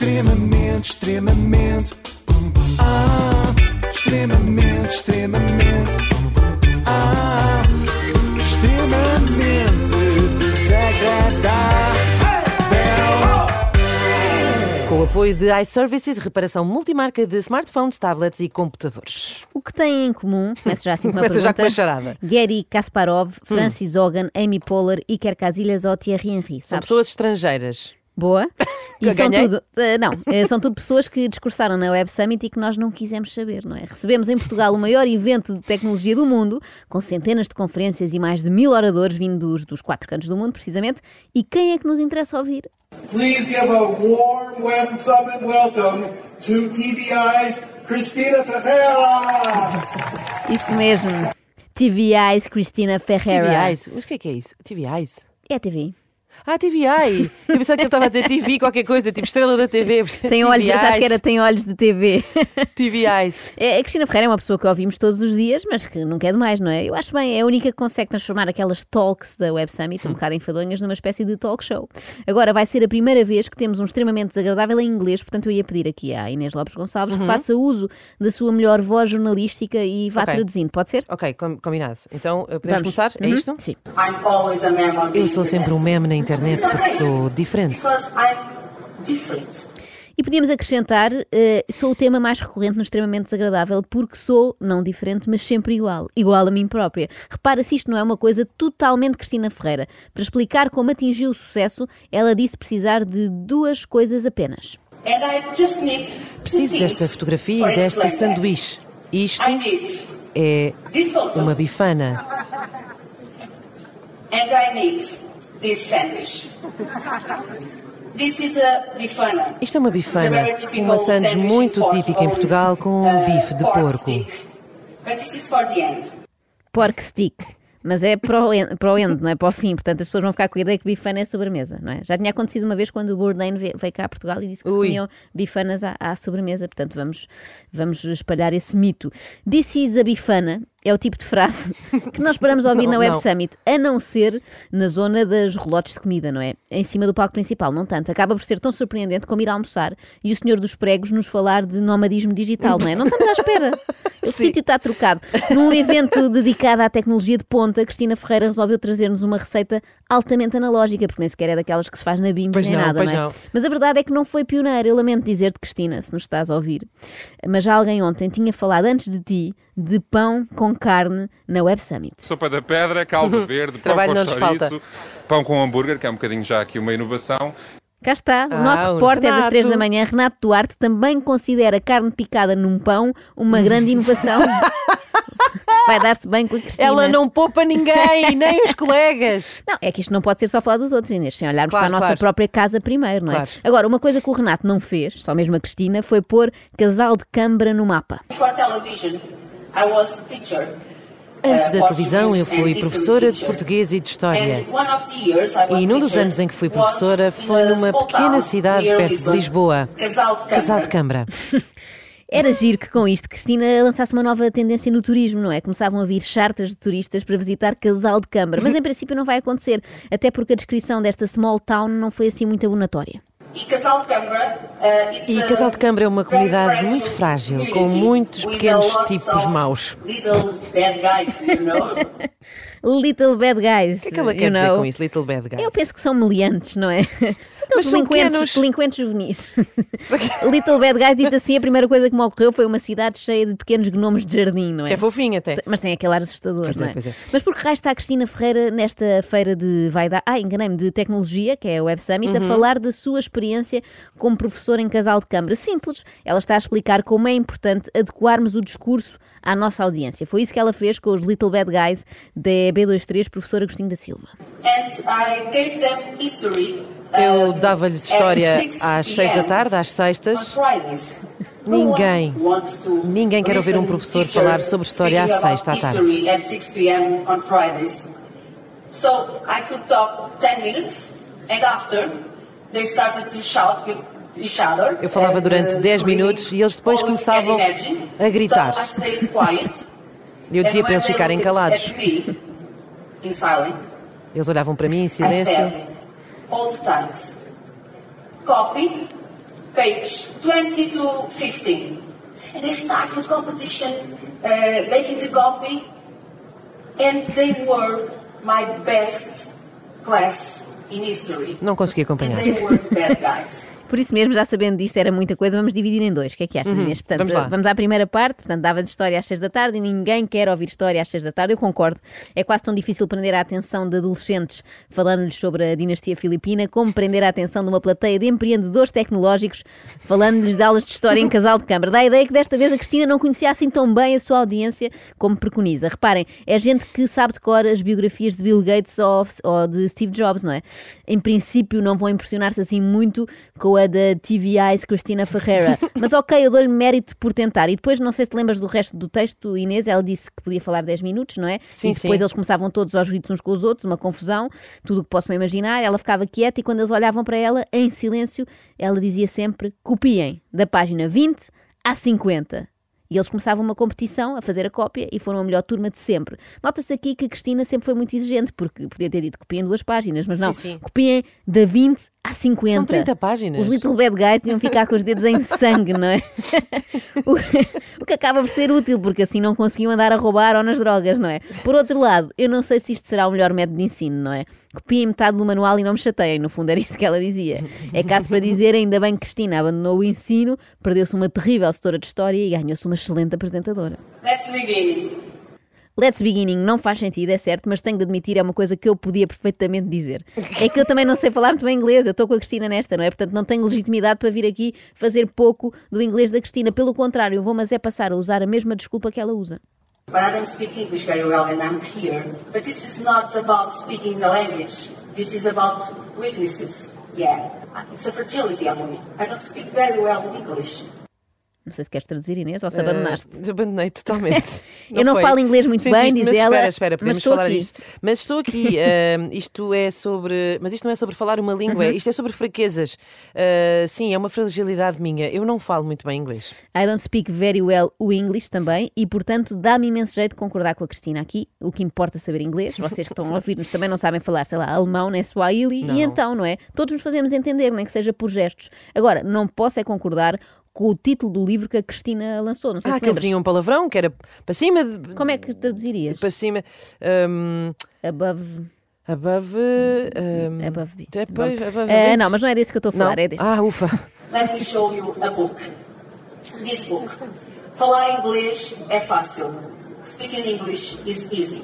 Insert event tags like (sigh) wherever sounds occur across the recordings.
Extremamente, extremamente. Ah, extremamente, extremamente. Ah, extremamente desagradável. Com o apoio de iServices, reparação multimarca de smartphones, tablets e computadores. O que têm em comum, começa já assim com uma Começa já pergunta, com uma charada. Hum. Gary Kasparov, Francis Hogan, Amy Poehler, Iker Casillas ou Thierry Henry. São sabes? pessoas estrangeiras. Boa. (laughs) E são ganhei? tudo, eh, não, eh, são tudo pessoas que discursaram na Web Summit e que nós não quisemos saber, não é? Recebemos em Portugal o maior evento de tecnologia do mundo, com centenas de conferências e mais de mil oradores vindos dos quatro cantos do mundo, precisamente. E quem é que nos interessa ouvir? Please give a warm Web Summit welcome to TVI's Cristina Ferreira. Isso mesmo. TVI's Cristina Ferreira. TVIs. Mas o que é que é isso? TVIs? É a TV. Ah, TVI. Eu pensava que ele estava a dizer TV, qualquer coisa, tipo estrela da TV. (laughs) Tem olhos, já sequer tem olhos de TV. TVIs. (laughs) É, A Cristina Ferreira é uma pessoa que ouvimos todos os dias, mas que nunca é demais, não é? Eu acho bem, é a única que consegue transformar aquelas talks da Web Summit, um bocado enfadonhas, numa espécie de talk show. Agora vai ser a primeira vez que temos um extremamente desagradável em inglês, portanto eu ia pedir aqui à Inês Lopes Gonçalves que faça uso da sua melhor voz jornalística e vá Ok. traduzindo, pode ser? Ok, com- combinado. Então, eh, podemos Vamos. começar? É Uhum, isto? Sim. I'm always a meme on the Eu sou sempre um meme na internet porque sou diferente. E podíamos acrescentar, eh, sou o tema mais recorrente no extremamente desagradável porque sou, não diferente, mas sempre igual. Igual a mim própria. Repara se isto não é uma coisa totalmente Cristina Ferreira. Para explicar como atingiu o sucesso, ela disse precisar de duas coisas apenas. And I just need two Preciso desta fotografia e that. sanduíche. Isto I need é uma bifana. and I need this sandwich. This is a bifana. Isto é uma bifana, uma sandes muito típica em Portugal com um bife de porco. But this is for the end. Pork stick. Mas é para o, end, para o end, não é para o fim. Portanto, as pessoas vão ficar com a ideia que bifana é sobremesa, não é? Já tinha acontecido uma vez quando o Bourdain ve- veio cá a Portugal e disse que se comiam bifanas à, à sobremesa. Portanto, vamos, vamos espalhar esse mito. This is a bifana é o tipo de frase (laughs) que nós paramos a ouvir Não, na Web não. Summit, a não ser na zona das relotes de comida, não é? Em cima do palco principal, não tanto. Acaba por ser tão surpreendente como ir almoçar e o senhor dos pregos nos falar de nomadismo digital, não é? Não estamos à espera. (laughs) O sítio está trocado. Num evento dedicado à tecnologia de ponta, Cristina Ferreira resolveu trazer-nos uma receita altamente analógica, porque nem sequer é daquelas que se faz na BIM Pois nem não, nada, não é? não. Mas a verdade é que não foi pioneira. Eu lamento dizer-te, Cristina, se nos estás a ouvir. Mas já alguém ontem tinha falado antes de ti de pão com carne na Web Summit. Sopa da pedra, caldo (laughs) verde, pão Trabalho com não nos falta. chouriço, pão com hambúrguer, que é um bocadinho já aqui uma inovação. Cá está, o Ah, nosso repórter das Renato. 3 da manhã, Renato Duarte, também considera carne picada num pão uma (laughs) grande inovação. Vai dar-se bem com a Cristina. Ela não poupa ninguém, (laughs) nem os colegas. Não, é que isto não pode ser só falar dos outros, Inês, sem olharmos Claro, para a nossa claro. própria casa primeiro, não é? Claro. Agora, uma coisa que o Renato não fez, só mesmo a Cristina, foi pôr casal de câmara no mapa. For television, I was a teacher. Antes uh, da televisão, eu fui professora de português e de história. E num dos anos em que fui professora foi numa pequena cidade perto de Lisboa. Casal de. Câmara. (laughs) Era giro que com isto Cristina lançasse uma nova tendência no turismo, não é? Começavam a vir chartas de turistas para visitar Casal de Câmara, mas em (laughs) princípio não vai acontecer, até porque a descrição desta small town não foi assim muito abonatória. E Casal de Câmara, uh, it's E a Casal de Câmara é uma comunidade muito frágil, com muitos pequenos tipos maus. (laughs) Little bad guys. O que é que ela quer dizer know. com isso, Little Bad Guys? Eu penso que são meliantes, não é? (laughs) São aqueles delinquentes, pequenos. delinquentes juvenis. (laughs) Little Bad Guys, dito assim, a primeira coisa que me ocorreu foi uma cidade cheia de pequenos gnomos de jardim, não é? Que é fofinho até. Mas tem aquele ar assustador, Pois é, não é? é. Mas por que raio está a Cristina Ferreira nesta feira de vaidade? Ah, enganei-me, de tecnologia, que é a Web Summit, Uhum. a falar da sua experiência como professora em casal de câmara. Simples, ela está a explicar como é importante adequarmos o discurso à nossa audiência. Foi isso que ela fez com os Little Bad Guys da B23, professor Agostinho da Silva. And I gave them history. uh, Eu dava-lhes história 6 às seis da tarde, às sextas. Ninguém, ninguém quer ouvir um professor falar sobre história às seis da tarde. history At 6 p.m. on Fridays. So I could talk 10 minutes, and after they started to shout with each other. Eu falava durante uh, 10 screaming, minutos e eles depois começavam a gritar. (laughs) Eu dizia para eles ficarem calados. In silence, Eles olhavam para mim em I silêncio. said, old times. Copy, page 20 to 15. And they started competition, uh, making the copy, and they were my best class. Não consegui acompanhar. (laughs) Por isso mesmo, já sabendo disto, era muita coisa, vamos dividir em dois. O que é que achas, Inês? Portanto, Uhum. vamos lá. à primeira parte, portanto, dava de história às seis da tarde e ninguém quer ouvir história às seis da tarde. Eu concordo. É quase tão difícil prender a atenção de adolescentes falando-lhes sobre a dinastia filipina, como prender a atenção de uma plateia de empreendedores tecnológicos falando-lhes de aulas de história em (laughs) casal de câmara. Dá a ideia que desta vez a Cristina não conhecia assim tão bem a sua audiência como preconiza. Reparem, é gente que sabe de cor as biografias de Bill Gates ou, ou de Steve Jobs, não é? Em princípio, não vão impressionar-se assim muito com a da TVI's Cristina Ferreira. (laughs) Mas ok, eu dou-lhe mérito por tentar. E depois, não sei se te lembras do resto do texto, Inês, ela disse que podia falar 10 minutos, não é? Sim, e depois sim. eles começavam todos aos gritos uns com os outros, uma confusão, tudo o que possam imaginar. Ela ficava quieta e quando eles olhavam para ela, em silêncio, ela dizia sempre: copiem da página 20 à 50. E eles começavam uma competição a fazer a cópia e foram a melhor turma de sempre. Nota-se aqui que a Cristina sempre foi muito exigente, porque podia ter dito copiem duas páginas, mas não, Sim, sim. copiem da 20 à 50. São 30 páginas. Os Little Bad Guys tinham que ficar com os dedos em sangue, não é? (laughs) o, o que acaba por ser útil, porque assim não conseguiam andar a roubar ou nas drogas, não é? Por outro lado, eu não sei se isto será o melhor método de ensino, não é? Copiem metade do manual e não me chateiem, no fundo era isto que ela dizia. É caso para dizer, ainda bem que Cristina abandonou o ensino, perdeu-se uma terrível setora de história e ganhou-se uma excelente apresentadora. Let's begin. Let's Beginning não faz sentido, é certo, mas tenho de admitir, é uma coisa que eu podia perfeitamente dizer. É que eu também não sei falar muito bem inglês, eu estou com a Cristina nesta, não é? Portanto, não tenho legitimidade para vir aqui fazer pouco do inglês da Cristina. Pelo contrário, eu vou, mas é passar a usar a mesma desculpa que ela usa. But I don't speak English very well and I'm here. But this is not about speaking the language. This is about weaknesses. Yeah. It's a fragility of me. I don't speak very well English. Não sei se queres traduzir, Inês, ou se abandonaste. Eh, abandonei totalmente. (laughs) Eu não foi. falo inglês muito bem, Sentiste, diz mas ela, Espera, espera, podemos falar aqui. disso. Mas estou aqui. (laughs) eh, isto é sobre. Mas isto não é sobre falar uma língua, Uhum. isto é sobre fraquezas. Eh, sim, é uma fragilidade minha. Eu não falo muito bem inglês. I don't speak very well o English também e, portanto, dá-me imenso jeito de concordar com a Cristina aqui. O que importa é saber inglês. Vocês que estão a ouvir-nos também não sabem falar, sei lá, alemão, nem Swahili. Não. E então, não é? Todos nos fazemos entender, nem que seja por gestos. Agora, não posso é concordar com o título do livro que a Cristina lançou. Não sei Ah, se lembras. tinha um palavrão que era para cima. De, Como é que traduzirias? Para cima. Um, Above. above. Um, Above beat. é, above beat. não, mas não é desse que eu estou a falar, é deste. Ah, ufa. Let me show you a book. This book. Falar inglês é fácil. Speaking English is easy.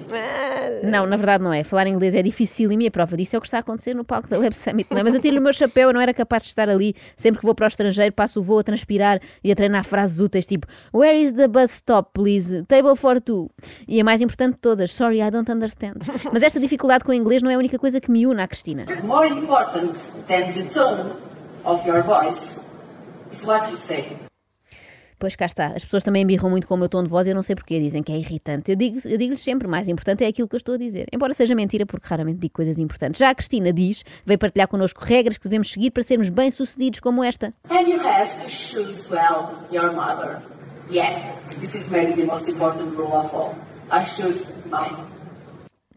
Não, na verdade não é. Falar inglês é difícil e minha prova disso é o que está a acontecer no palco da Web Summit. Não é? Mas eu tiro o meu chapéu, eu não era capaz de estar ali. Sempre que vou para o estrangeiro, passo o voo a transpirar e a treinar frases úteis tipo Where is the bus stop, please? Table for two. E a mais importante de todas, Sorry, I don't understand. Mas esta dificuldade com o inglês não é a única coisa que me une à Cristina. More important than the tone of your voice is what you say. Pois cá está. As pessoas também embirram muito com o meu tom de voz e eu não sei porquê. Dizem que é irritante. Eu digo- eu digo-lhes sempre, mais importante é aquilo que eu estou a dizer. Embora seja mentira, porque raramente digo coisas importantes. Já a Cristina diz, veio partilhar connosco regras que devemos seguir para sermos bem-sucedidos como esta. And you have to choose well your mother. Yeah, this is maybe the most important rule of all. I choose mine.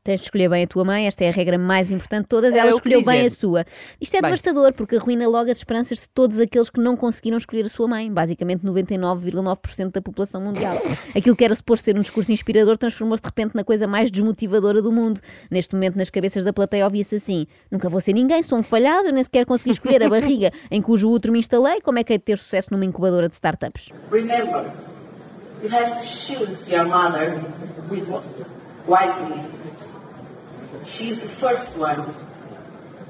Tens de escolher bem a tua mãe, esta é a regra mais importante de todas. É Ela que escolheu bem a sua. Isto é Bem. devastador, porque arruina logo as esperanças de todos aqueles que não conseguiram escolher a sua mãe. Basicamente 99,9% da população mundial. Aquilo que era suposto ser um discurso inspirador transformou-se de repente na coisa mais desmotivadora do mundo. Neste momento, nas cabeças da plateia, ouvia-se assim: nunca vou ser ninguém, sou um falhado, eu nem sequer consegui escolher a (laughs) barriga em cujo útero me instalei. Como é que hei de ter sucesso numa incubadora de startups? Remember, you have to choose your mother with wisely. She's the first one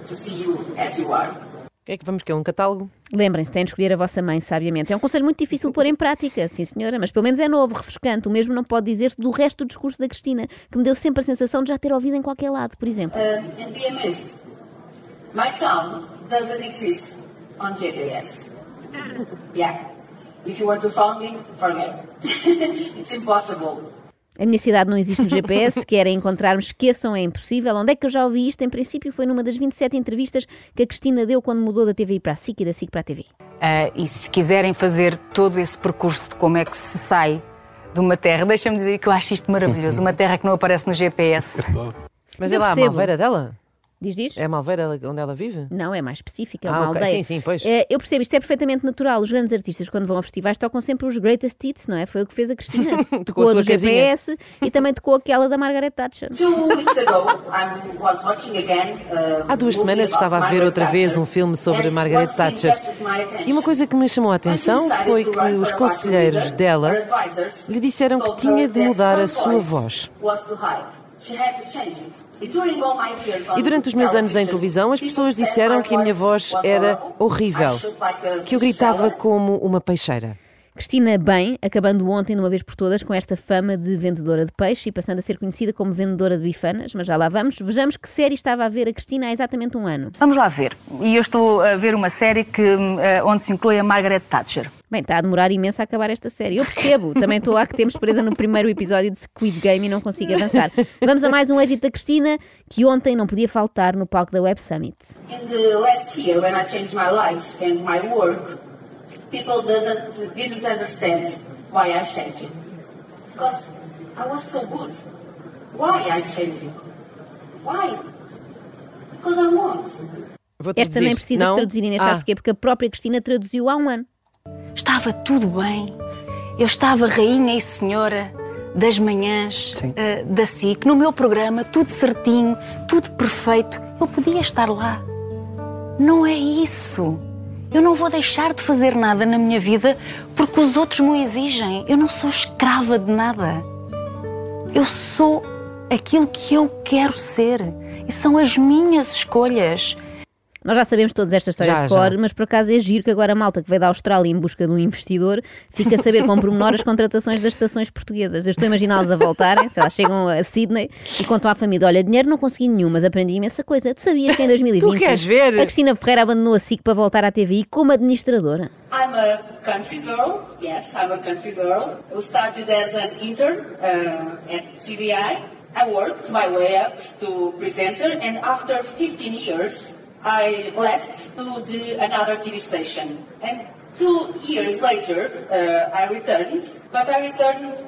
to see you as you are. O que é que vamos que é um catálogo? Lembrem-se, têm de escolher a vossa mãe sabiamente. É um conselho muito difícil de pôr em prática, sim senhora, mas pelo menos é novo, refrescante. O mesmo não pode dizer-se do resto do discurso da Cristina, que me deu sempre a sensação de já ter ouvido em qualquer lado, por exemplo. Um, and be amazed. My town doesn't exist on GPS. (laughs) Yeah. If you want to find me, forget. (laughs) it's impossible. A minha cidade não existe no (laughs) GPS, querem encontrar-me, esqueçam, é impossível. Onde é que eu já ouvi isto? Em princípio foi numa das 27 entrevistas que a Cristina deu quando mudou da TVI para a SIC e da SIC para a TV. Ah, e se quiserem fazer todo esse percurso de como é que se sai de uma terra, deixa-me dizer que eu acho isto maravilhoso. Uma terra que não aparece no GPS. (laughs) Mas Eu é lá a malveira dela? Diz, diz? É a Malveira onde ela vive? Não, é mais específica, é Ah, uma ok. aldeia. Sim, sim, pois. Eh, eu percebo, isto é perfeitamente natural. Os grandes artistas, quando vão a festivais, tocam sempre os greatest hits, não é? Foi o que fez a Cristina. (laughs) tocou a a do sua casinha. GPS e também tocou aquela da Margaret Thatcher. Two weeks ago, I was watching again. uh, Há duas semanas about estava a ver Margaret outra vez Thatcher. um filme sobre And Margaret Thatcher. captured my attention E uma coisa que me chamou a atenção foi que os conselheiros dela lhe disseram que tinha de mudar a sua voz. E durante os meus anos em televisão, as pessoas disseram que a minha voz era horrível, que eu gritava como uma peixeira. Cristina bem, acabando ontem de uma vez por todas com esta fama de vendedora de peixe e passando a ser conhecida como vendedora de bifanas, mas já lá vamos. Vejamos que série estava a ver a Cristina há exatamente um ano. Vamos lá ver. E eu estou a ver uma série que, eh, onde se inclui a Margaret Thatcher. Bem, está a demorar imenso a acabar esta série. Eu percebo, também estou há que temos presa no primeiro episódio de Squid Game e não consigo avançar. Vamos a mais um êxito da Cristina, que ontem não podia faltar no palco da Web Summit. In the last year, when I changed my life and my work, people doesn't didn't understand why I changed it. Because I was so good. Why I changed it? Why? Because I want. Esta nem precisas não? traduzir, Inês, ah, porquê? Porque a própria Cristina traduziu há um ano. Estava tudo bem. Eu estava rainha e senhora das manhãs eh, da SIC, no meu programa, tudo certinho, tudo perfeito. Eu podia estar lá. Não é isso. Eu não vou deixar de fazer nada na minha vida porque os outros me exigem. Eu não sou escrava de nada. Eu sou aquilo que eu quero ser. E são as minhas escolhas. Nós já sabemos todas estas histórias Já, de cor, já. mas por acaso é giro que agora a malta que veio da Austrália em busca de um investidor fica a saber com pormenor as contratações das estações portuguesas. Eu estou a imaginá-los a voltarem, sei lá, chegam a Sydney e contam à família: olha, dinheiro não consegui nenhum, mas aprendi imensa coisa. Tu sabias que em 2020 (laughs) Tu queres ver? a Cristina Ferreira abandonou a SIC para voltar à TVI como administradora? I'm a country girl. Yes, I'm a country girl who started as an intern uh, at CBI. I worked my way up to presenter, and after 15 years, I left to do another TV station. And two years later, uh, I returned, but I returned.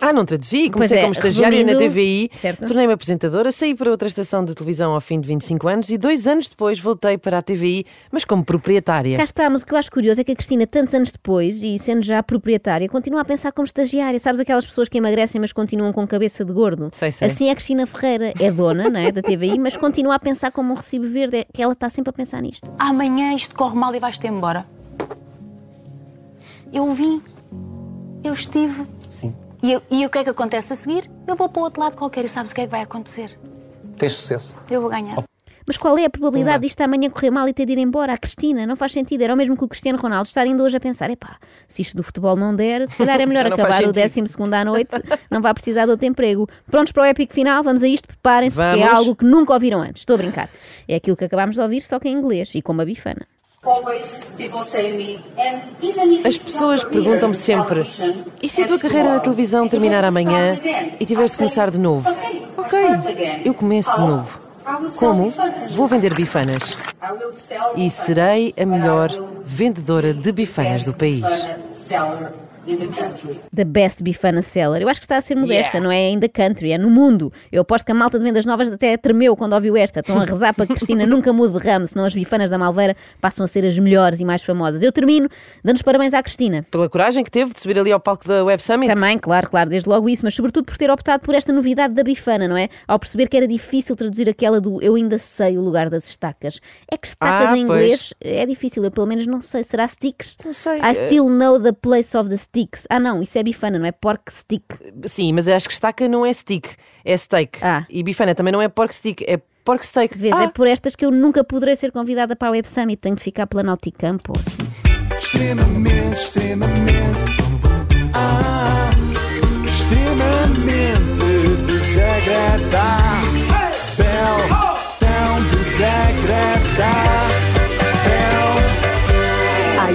Ah, não traduzi. Comecei é, como estagiária na resumindo- TVI, Certo. tornei-me apresentadora, saí para outra estação de televisão ao fim de 25 anos e dois anos depois voltei para a TVI, mas como proprietária. Cá está, mas o que eu acho curioso é que a Cristina, tantos anos depois, e sendo já proprietária, continua a pensar como estagiária. Sabes aquelas pessoas que emagrecem, mas continuam com cabeça de gordo? Sei, sei. Assim é a Cristina Ferreira, é dona não é, da TVI, mas continua a pensar como um recibo verde, é que ela está sempre a pensar nisto. Amanhã isto corre mal e vais-te embora. Eu vim. Eu estive. Sim. E, e o que é que acontece a seguir? Eu vou para o outro lado qualquer e sabes o que é que vai acontecer? Tens sucesso. Eu vou ganhar. Mas qual é a probabilidade disto amanhã correr mal e ter de ir embora? A Cristina, não faz sentido. Era o mesmo que o Cristiano Ronaldo estar indo hoje a pensar: epá, se isto do futebol não der, se calhar é melhor (laughs) acabar o sentido. 12 à noite, não vai precisar de outro emprego. Prontos para o épico final? Vamos a isto, preparem-se, porque é algo que nunca ouviram antes. Estou a brincar. É aquilo que acabámos de ouvir, só que em inglês e com uma bifana. If As pessoas perguntam-me sempre: e se a tua carreira na televisão terminar amanhã e tiveres de começar de novo? "Okay, Ok, eu começo de How? novo. Como? Vou vender bifanas. E serei a melhor vendedora de bifanas do país. In the. The best bifana seller. Eu acho que está a ser modesta, Yeah. não é ainda country, é no mundo. Eu aposto que a malta de vendas novas até tremeu quando ouviu esta. Estão a rezar para que Cristina nunca mude de ramo, senão as bifanas da Malveira passam a ser as melhores e mais famosas. Eu termino dando os parabéns à Cristina. Pela coragem que teve de subir ali ao palco da Web Summit. Também, claro, claro, desde logo isso, mas sobretudo por ter optado por esta novidade da bifana, não é? Ao perceber que era difícil traduzir aquela do eu ainda sei o lugar das estacas. É que estacas Ah, em pois. inglês é difícil, eu pelo menos não sei. Será sticks? Não sei, I eh, still know the place of the sticks. Ah, não, isso é bifana, não é pork stick. Sim, mas acho que estaca não é stick, é steak. Ah. E bifana também não é pork stick, é pork steak. Vês, Ah, é por estas que eu nunca poderei ser convidada para a Web Summit. Tenho de ficar pela Nauticampo ou assim. extremamente, extremamente, ah, extremamente desagradável, tão desagradável.